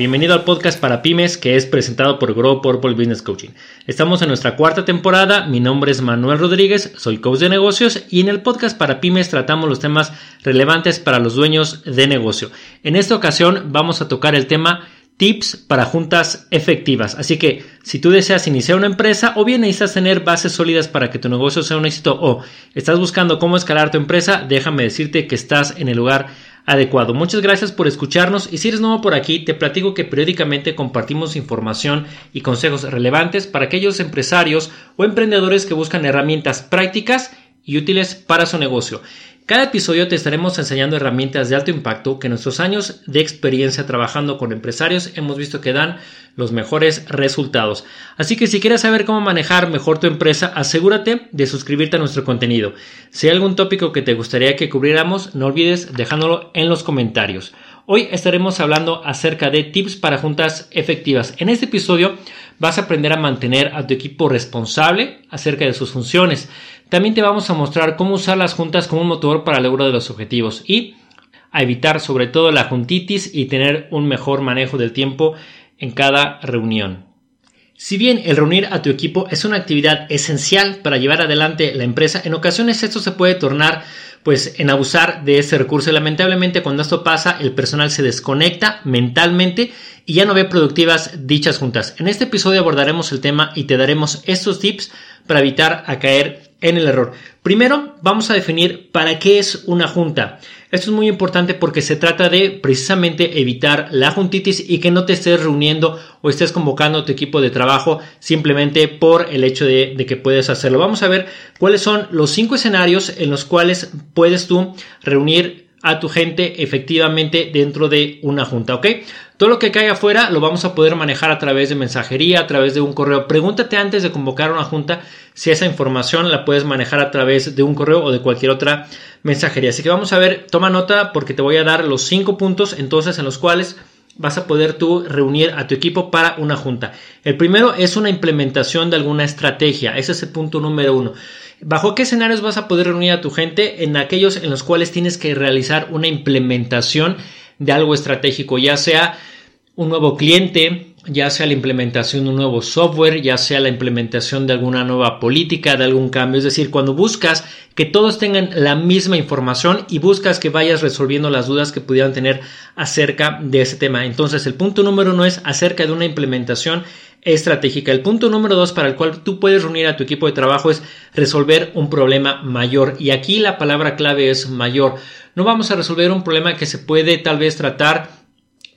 bienvenido al podcast para pymes que es presentado por Grow Purple Business Coaching. Estamos en nuestra cuarta temporada, mi nombre es Manuel Rodríguez, soy coach de negocios y en el podcast para pymes tratamos los temas relevantes para los dueños de negocio. En esta ocasión vamos a tocar el tema tips para juntas efectivas. Así que si tú deseas iniciar una empresa o bien necesitas tener bases sólidas para que tu negocio sea un éxito o estás buscando cómo escalar tu empresa, déjame decirte que estás en el lugar adecuado. Muchas gracias por escucharnos y si eres nuevo por aquí, te platico que periódicamente compartimos información y consejos relevantes para aquellos empresarios o emprendedores que buscan herramientas prácticas y útiles para su negocio. Cada episodio te estaremos enseñando herramientas de alto impacto que en nuestros años de experiencia trabajando con empresarios hemos visto que dan los mejores resultados. Así que si quieres saber cómo manejar mejor tu empresa, asegúrate de suscribirte a nuestro contenido. Si hay algún tópico que te gustaría que cubriéramos, no olvides dejándolo en los comentarios. Hoy estaremos hablando acerca de tips para juntas efectivas. En este episodio vas a aprender a mantener a tu equipo responsable acerca de sus funciones. También te vamos a mostrar cómo usar las juntas como un motor para el logro de los objetivos y a evitar sobre todo la juntitis y tener un mejor manejo del tiempo en cada reunión. Si bien el reunir a tu equipo es una actividad esencial para llevar adelante la empresa, en ocasiones esto se puede tornar pues en abusar de ese recurso. lamentablemente cuando esto pasa, el personal se desconecta mentalmente y ya no ve productivas dichas juntas. En este episodio abordaremos el tema y te daremos estos tips para evitar a caer en el error. Primero, vamos a definir para qué es una junta. Esto es muy importante porque se trata de precisamente evitar la juntitis y que no te estés reuniendo o estés convocando a tu equipo de trabajo simplemente por el hecho de, de que puedes hacerlo. Vamos a ver cuáles son los cinco escenarios en los cuales puedes tú reunir a tu gente efectivamente dentro de una junta, ¿ok? Todo lo que caiga afuera lo vamos a poder manejar a través de mensajería, a través de un correo. Pregúntate antes de convocar una junta si esa información la puedes manejar a través de un correo o de cualquier otra mensajería. Así que vamos a ver, toma nota porque te voy a dar los cinco puntos entonces en los cuales vas a poder tú reunir a tu equipo para una junta. El primero es una implementación de alguna estrategia. Ese es el punto número uno. ¿Bajo qué escenarios vas a poder reunir a tu gente? En aquellos en los cuales tienes que realizar una implementación de algo estratégico, ya sea un nuevo cliente, ya sea la implementación de un nuevo software, ya sea la implementación de alguna nueva política, de algún cambio. Es decir, cuando buscas que todos tengan la misma información y buscas que vayas resolviendo las dudas que pudieran tener acerca de ese tema. Entonces, el punto número uno es acerca de una implementación estratégica. El punto número dos para el cual tú puedes reunir a tu equipo de trabajo es resolver un problema mayor. Y aquí la palabra clave es mayor. No vamos a resolver un problema que se puede tal vez tratar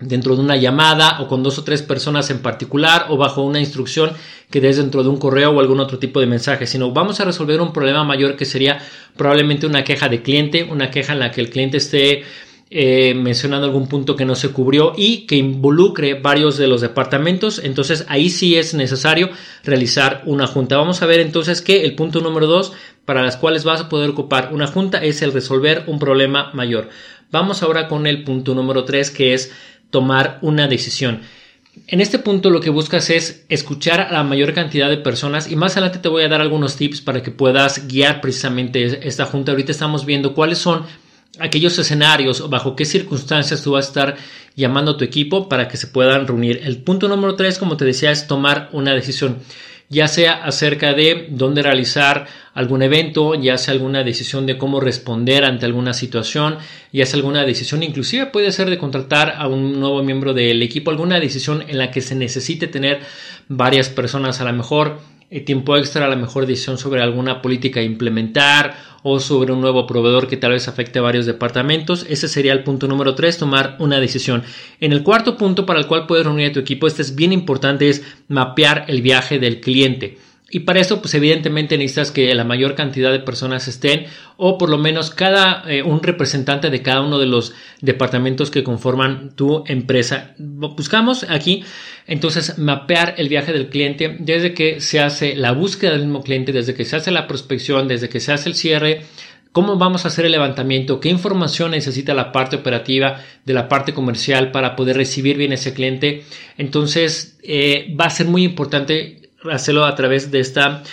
dentro de una llamada o con dos o tres personas en particular o bajo una instrucción que des dentro de un correo o algún otro tipo de mensaje, sino vamos a resolver un problema mayor que sería probablemente una queja de cliente, una queja en la que el cliente esté eh, mencionando algún punto que no se cubrió y que involucre varios de los departamentos, entonces ahí sí es necesario realizar una junta. Vamos a ver entonces que el punto número dos para las cuales vas a poder ocupar una junta es el resolver un problema mayor. Vamos ahora con el punto número tres que es tomar una decisión. En este punto lo que buscas es escuchar a la mayor cantidad de personas y más adelante te voy a dar algunos tips para que puedas guiar precisamente esta junta. Ahorita estamos viendo cuáles son aquellos escenarios o bajo qué circunstancias tú vas a estar llamando a tu equipo para que se puedan reunir. El punto número tres, como te decía, es tomar una decisión, ya sea acerca de dónde realizar algún evento, ya sea alguna decisión de cómo responder ante alguna situación, ya sea alguna decisión, inclusive puede ser de contratar a un nuevo miembro del equipo, alguna decisión en la que se necesite tener varias personas a lo mejor tiempo extra, a la mejor decisión sobre alguna política a implementar o sobre un nuevo proveedor que tal vez afecte a varios departamentos. Ese sería el punto número 3, tomar una decisión. En el cuarto punto para el cual puedes reunir a tu equipo, este es bien importante, es mapear el viaje del cliente. Y para eso, pues evidentemente necesitas que la mayor cantidad de personas estén o por lo menos cada eh, un representante de cada uno de los departamentos que conforman tu empresa. Buscamos aquí entonces mapear el viaje del cliente desde que se hace la búsqueda del mismo cliente, desde que se hace la prospección, desde que se hace el cierre, cómo vamos a hacer el levantamiento, qué información necesita la parte operativa de la parte comercial para poder recibir bien ese cliente. Entonces eh, va a ser muy importante hacerlo a través de esta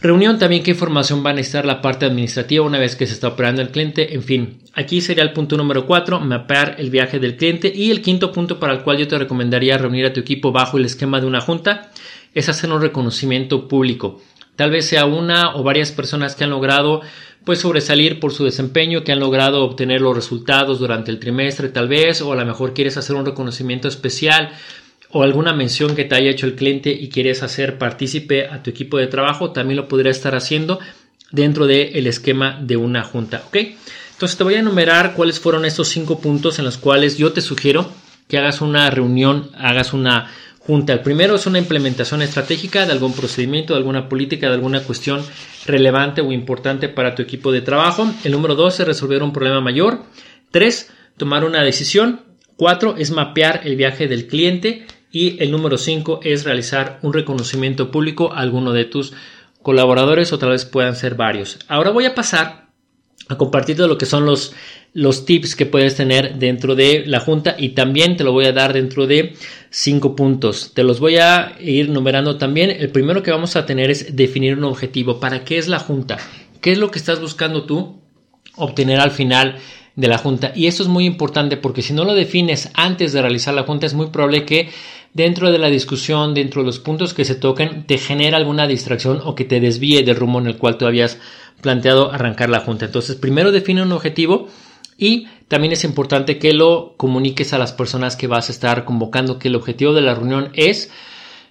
Reunión también qué información va a necesitar la parte administrativa una vez que se está operando el cliente. En fin, aquí sería el punto número 4, mapear el viaje del cliente. Y el quinto punto para el cual yo te recomendaría reunir a tu equipo bajo el esquema de una junta es hacer un reconocimiento público. Tal vez sea una o varias personas que han logrado pues sobresalir por su desempeño, que han logrado obtener los resultados durante el trimestre tal vez, o a lo mejor quieres hacer un reconocimiento especial o alguna mención que te haya hecho el cliente y quieres hacer partícipe a tu equipo de trabajo, también lo podría estar haciendo dentro del esquema de una junta. ¿ok? Entonces te voy a enumerar cuáles fueron estos cinco puntos en los cuales yo te sugiero que hagas una reunión, hagas una junta. El primero es una implementación estratégica de algún procedimiento, de alguna política, de alguna cuestión relevante o importante para tu equipo de trabajo. El número dos es resolver un problema mayor. Tres, tomar una decisión. Cuatro es mapear el viaje del cliente. Y el número 5 es realizar un reconocimiento público a alguno de tus colaboradores o tal vez puedan ser varios. Ahora voy a pasar a compartir lo que son los, los tips que puedes tener dentro de la junta y también te lo voy a dar dentro de cinco puntos. Te los voy a ir numerando también. El primero que vamos a tener es definir un objetivo. ¿Para qué es la junta? ¿Qué es lo que estás buscando tú obtener al final de la junta? Y esto es muy importante porque si no lo defines antes de realizar la junta es muy probable que dentro de la discusión, dentro de los puntos que se toquen, te genera alguna distracción o que te desvíe del rumbo en el cual tú habías planteado arrancar la junta. Entonces, primero define un objetivo y también es importante que lo comuniques a las personas que vas a estar convocando que el objetivo de la reunión es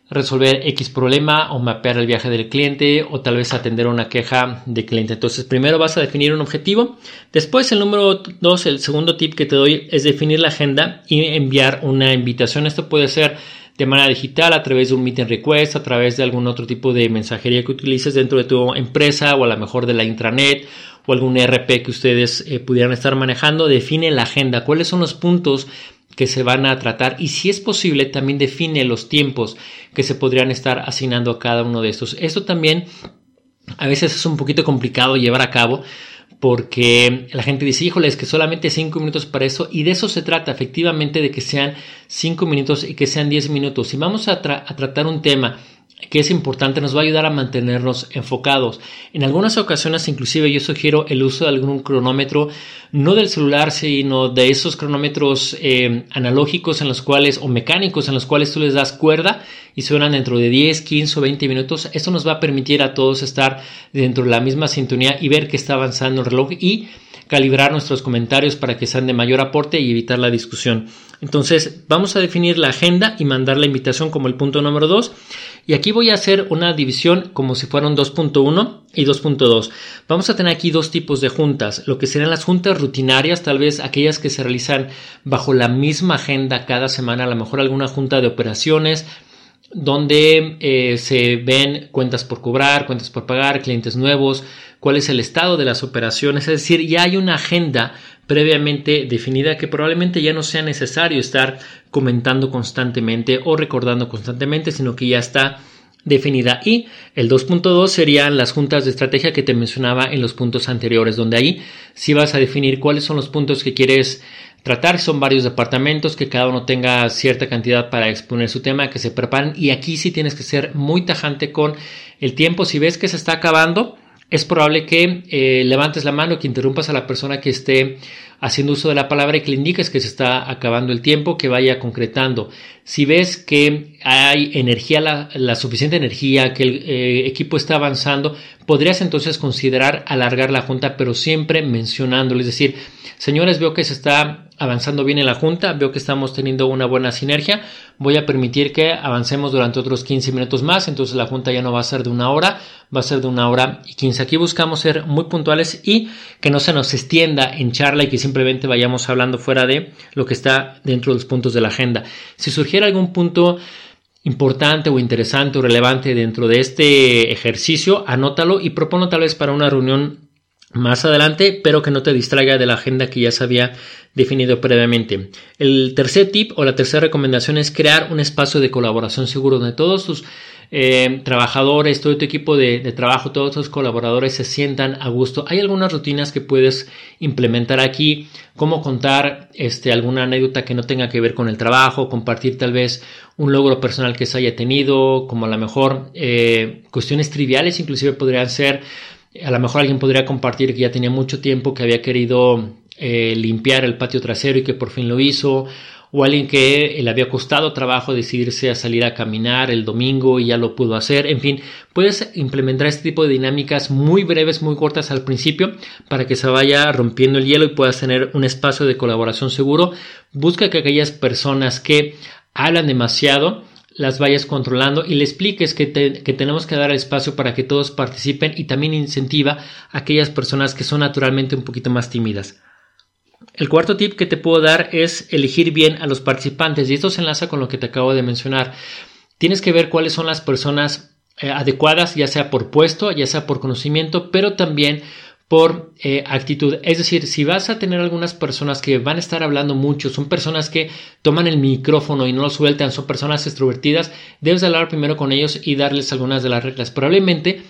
resolver X problema o mapear el viaje del cliente o tal vez atender una queja de cliente. Entonces, primero vas a definir un objetivo. Después, el número dos, el segundo tip que te doy es definir la agenda y enviar una invitación. Esto puede ser de manera digital a través de un meeting request, a través de algún otro tipo de mensajería que utilices dentro de tu empresa o a lo mejor de la intranet o algún ERP que ustedes eh, pudieran estar manejando. Define la agenda. ¿Cuáles son los puntos que se van a tratar y si es posible también define los tiempos que se podrían estar asignando a cada uno de estos. Esto también a veces es un poquito complicado llevar a cabo porque la gente dice, híjole, es que solamente cinco minutos para eso y de eso se trata efectivamente de que sean cinco minutos y que sean diez minutos. Si vamos a, a tratar un tema que es importante, nos va a ayudar a mantenernos enfocados. En algunas ocasiones, inclusive, yo sugiero el uso de algún cronómetro, no del celular, sino de esos cronómetros eh, analógicos en los cuales, o mecánicos en los cuales tú les das cuerda y suenan dentro de 10, 15 o 20 minutos. Esto nos va a permitir a todos estar dentro de la misma sintonía y ver que está avanzando el reloj y calibrar nuestros comentarios para que sean de mayor aporte y evitar la discusión. Entonces, vamos a definir la agenda y mandar la invitación como el punto número 2. Y aquí voy a hacer una división como si fueran 2.1 y 2.2. Vamos a tener aquí dos tipos de juntas, lo que serán las juntas rutinarias, tal vez aquellas que se realizan bajo la misma agenda cada semana, a lo mejor alguna junta de operaciones, donde eh, se ven cuentas por cobrar, cuentas por pagar, clientes nuevos, cuál es el estado de las operaciones, es decir, ya hay una agenda previamente definida que probablemente ya no sea necesario estar comentando constantemente o recordando constantemente, sino que ya está definida. Y el 2.2 serían las juntas de estrategia que te mencionaba en los puntos anteriores, donde ahí sí vas a definir cuáles son los puntos que quieres tratar. Son varios departamentos que cada uno tenga cierta cantidad para exponer su tema, que se preparen. Y aquí sí tienes que ser muy tajante con el tiempo. Si ves que se está acabando, es probable que eh, levantes la mano, que interrumpas a la persona que esté haciendo uso de la palabra y que le indiques que se está acabando el tiempo, que vaya concretando. Si ves que hay energía, la, suficiente energía, que el eh, equipo está avanzando, podrías entonces considerar alargar la junta, pero siempre mencionándolo, es decir, señores, veo que se está avanzando bien en la junta, veo que estamos teniendo una buena sinergia, voy a permitir que avancemos durante otros 15 minutos más, entonces la junta ya no va a ser de una hora, va a ser de una hora y 15. Aquí buscamos ser muy puntuales y que no se nos extienda en charla y que simplemente vayamos hablando fuera de lo que está dentro de los puntos de la agenda. Si surgiera algún punto importante o interesante o relevante dentro de este ejercicio, anótalo y proponlo tal vez para una reunión más adelante, pero que no te distraiga de la agenda que ya se había definido previamente. El tercer tip o la tercera recomendación es crear un espacio de colaboración seguro donde todos tus eh, trabajadores, todo tu equipo de, trabajo, todos tus colaboradores se sientan a gusto. Hay algunas rutinas que puedes implementar aquí, como contar este, alguna anécdota que no tenga que ver con el trabajo, compartir tal vez un logro personal que se haya tenido, como a lo mejor eh, cuestiones triviales, inclusive podrían ser, a lo mejor alguien podría compartir que ya tenía mucho tiempo que había querido eh, limpiar el patio trasero y que por fin lo hizo, o alguien que le había costado trabajo decidirse a salir a caminar el domingo y ya lo pudo hacer. En fin, puedes implementar este tipo de dinámicas muy breves, muy cortas al principio para que se vaya rompiendo el hielo y puedas tener un espacio de colaboración seguro. Busca que aquellas personas que hablan demasiado las vayas controlando y le expliques que, que, tenemos que dar espacio para que todos participen y también incentiva a aquellas personas que son naturalmente un poquito más tímidas. El cuarto tip que te puedo dar es elegir bien a los participantes y esto se enlaza con lo que te acabo de mencionar. Tienes que ver cuáles son las personas eh, adecuadas, ya sea por puesto, ya sea por conocimiento, pero también por eh, actitud. Es decir, si vas a tener algunas personas que van a estar hablando mucho, son personas que toman el micrófono y no lo sueltan, son personas extrovertidas, debes hablar primero con ellos y darles algunas de las reglas. Probablemente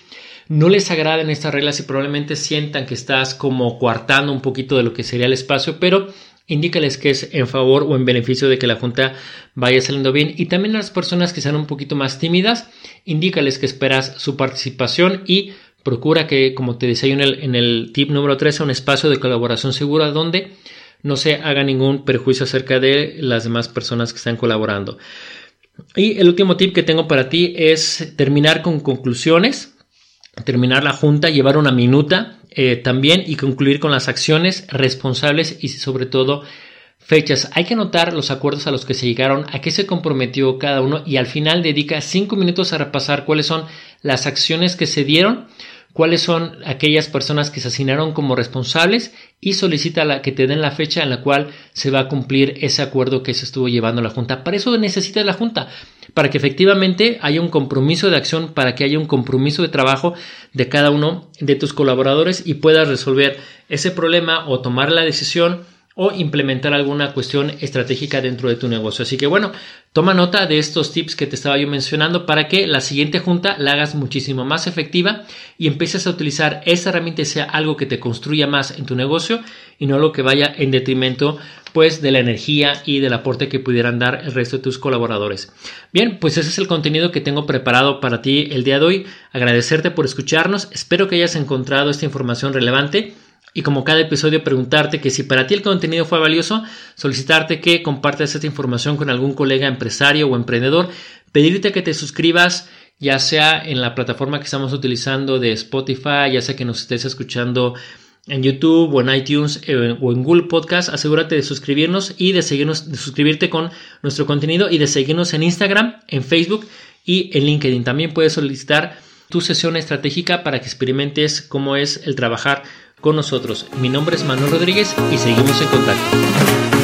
no les agraden estas reglas y probablemente sientan que estás como coartando un poquito de lo que sería el espacio, pero indícales que es en favor o en beneficio de que la junta vaya saliendo bien. Y también a las personas que sean un poquito más tímidas, indícales que esperas su participación y procura que, como te decía yo en el, tip número 3, sea un espacio de colaboración segura donde no se haga ningún perjuicio acerca de las demás personas que están colaborando. Y el último tip que tengo para ti es terminar con conclusiones terminar la junta, llevar una minuta eh, también y concluir con las acciones responsables y sobre todo fechas. Hay que anotar los acuerdos a los que se llegaron, a qué se comprometió cada uno y al final dedica cinco minutos a repasar cuáles son las acciones que se dieron cuáles son aquellas personas que se asignaron como responsables y solicita la, que te den la fecha en la cual se va a cumplir ese acuerdo que se estuvo llevando la Junta. Para eso necesita la Junta, para que efectivamente haya un compromiso de acción, para que haya un compromiso de trabajo de cada uno de tus colaboradores y puedas resolver ese problema o tomar la decisión o implementar alguna cuestión estratégica dentro de tu negocio. Así que bueno, toma nota de estos tips que te estaba yo mencionando para que la siguiente junta la hagas muchísimo más efectiva y empieces a utilizar esa herramienta y sea algo que te construya más en tu negocio y no lo que vaya en detrimento pues de la energía y del aporte que pudieran dar el resto de tus colaboradores. Bien, pues ese es el contenido que tengo preparado para ti el día de hoy. Agradecerte por escucharnos. Espero que hayas encontrado esta información relevante y como cada episodio preguntarte que si para ti el contenido fue valioso, solicitarte que compartas esta información con algún colega empresario o emprendedor, pedirte que te suscribas ya sea en la plataforma que estamos utilizando de Spotify, ya sea que nos estés escuchando en YouTube o en iTunes eh, o en Google Podcast, asegúrate de suscribirnos y de seguirnos, de suscribirte con nuestro contenido y de seguirnos en Instagram, en Facebook y en LinkedIn. También puedes solicitar tu sesión estratégica para que experimentes cómo es el trabajar con nosotros. Mi nombre es Manuel Rodríguez y seguimos en contacto.